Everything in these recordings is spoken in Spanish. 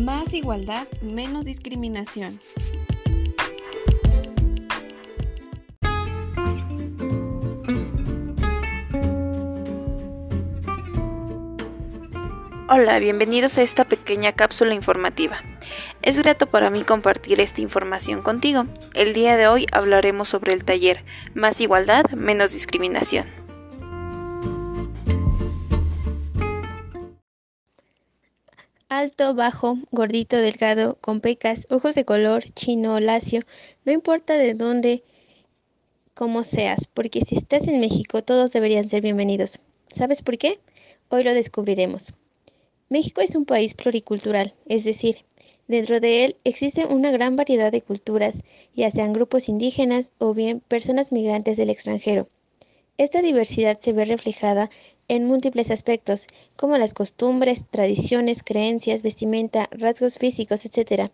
Más igualdad, menos discriminación. Hola, bienvenidos a esta pequeña cápsula informativa. Es grato para mí compartir esta información contigo. El día de hoy hablaremos sobre el taller Más igualdad, menos discriminación. Alto, bajo, gordito, delgado, con pecas, ojos de color, chino, lacio, no importa de dónde, cómo seas, porque si estás en México todos deberían ser bienvenidos. ¿Sabes por qué? Hoy lo descubriremos. México es un país pluricultural, es decir, dentro de él existe una gran variedad de culturas, ya sean grupos indígenas o bien personas migrantes del extranjero. Esta diversidad se ve reflejada en múltiples aspectos, como las costumbres, tradiciones, creencias, vestimenta, rasgos físicos, etc.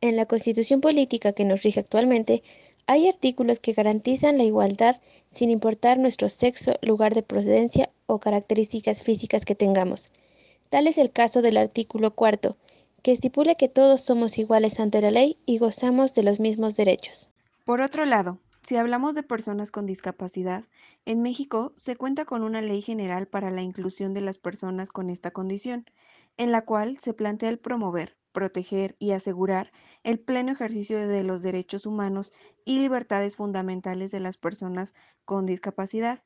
En la constitución política que nos rige actualmente, hay artículos que garantizan la igualdad sin importar nuestro sexo, lugar de procedencia o características físicas que tengamos. Tal es el caso del artículo cuarto, que estipula que todos somos iguales ante la ley y gozamos de los mismos derechos. Por otro lado, si hablamos de personas con discapacidad, en México se cuenta con una ley general para la inclusión de las personas con esta condición, en la cual se plantea el promover, proteger y asegurar el pleno ejercicio de los derechos humanos y libertades fundamentales de las personas con discapacidad.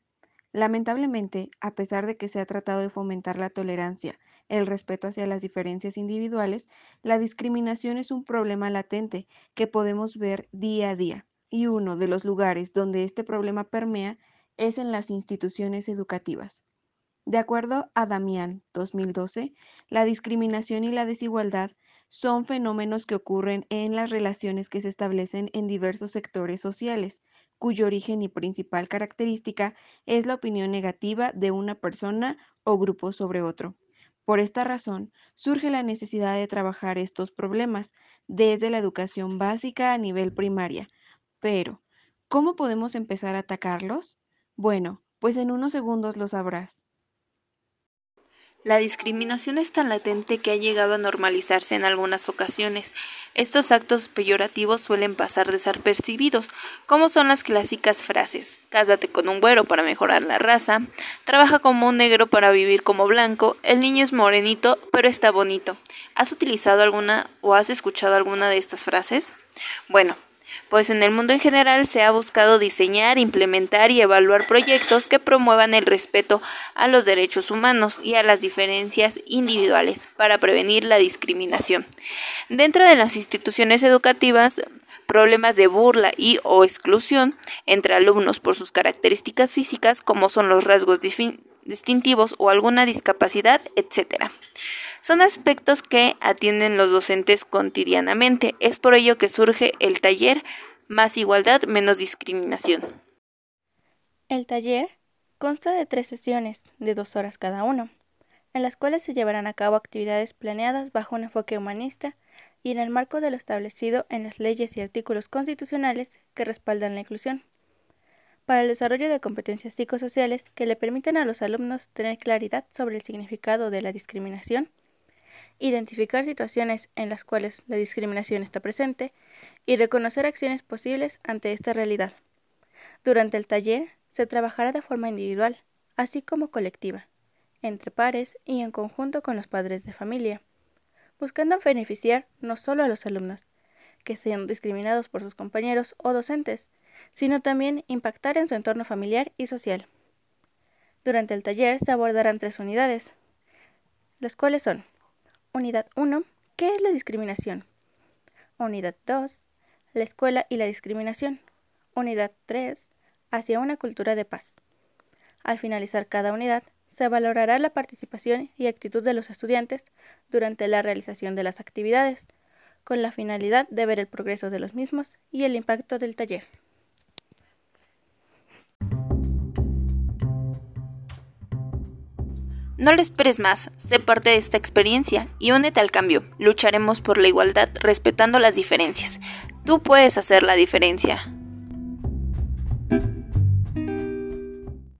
Lamentablemente, a pesar de que se ha tratado de fomentar la tolerancia, el respeto hacia las diferencias individuales, la discriminación es un problema latente que podemos ver día a día, y uno de los lugares donde este problema permea es en las instituciones educativas. De acuerdo a Damián 2012, la discriminación y la desigualdad son fenómenos que ocurren en las relaciones que se establecen en diversos sectores sociales, cuyo origen y principal característica es la opinión negativa de una persona o grupo sobre otro. Por esta razón, surge la necesidad de trabajar estos problemas desde la educación básica a nivel primaria. Pero, ¿cómo podemos empezar a atacarlos? Bueno, pues en unos segundos lo sabrás. La discriminación es tan latente que ha llegado a normalizarse en algunas ocasiones. Estos actos peyorativos suelen pasar desapercibidos, como son las clásicas frases: cásate con un güero para mejorar la raza, trabaja como un negro para vivir como blanco, el niño es morenito pero está bonito. ¿Has utilizado alguna o has escuchado alguna de estas frases? Bueno, pues en el mundo en general se ha buscado diseñar, implementar y evaluar proyectos que promuevan el respeto a los derechos humanos y a las diferencias individuales para prevenir la discriminación. Dentro de las instituciones educativas, problemas de burla y o exclusión entre alumnos por sus características físicas como son los rasgos distintivos o alguna discapacidad, etc. Son aspectos que atienden los docentes cotidianamente. Es por ello que surge el taller Más igualdad, menos discriminación. El taller consta de tres sesiones de dos horas cada uno, en las cuales se llevarán a cabo actividades planeadas bajo un enfoque humanista y en el marco de lo establecido en las leyes y artículos constitucionales que respaldan la inclusión, para el desarrollo de competencias psicosociales que le permiten a los alumnos tener claridad sobre el significado de la discriminación, identificar situaciones en las cuales la discriminación está presente y reconocer acciones posibles ante esta realidad. Durante el taller se trabajará de forma individual, así como colectiva, entre pares y en conjunto con los padres de familia, buscando beneficiar no solo a los alumnos, que sean discriminados por sus compañeros o docentes, sino también impactar en su entorno familiar y social. Durante el taller se abordarán tres unidades, las cuales son Unidad 1. ¿Qué es la discriminación? Unidad 2. La escuela y la discriminación. Unidad 3. Hacia una cultura de paz. Al finalizar cada unidad, se valorará la participación y actitud de los estudiantes durante la realización de las actividades, con la finalidad de ver el progreso de los mismos y el impacto del taller. No le esperes más, sé parte de esta experiencia y únete al cambio. Lucharemos por la igualdad respetando las diferencias. Tú puedes hacer la diferencia.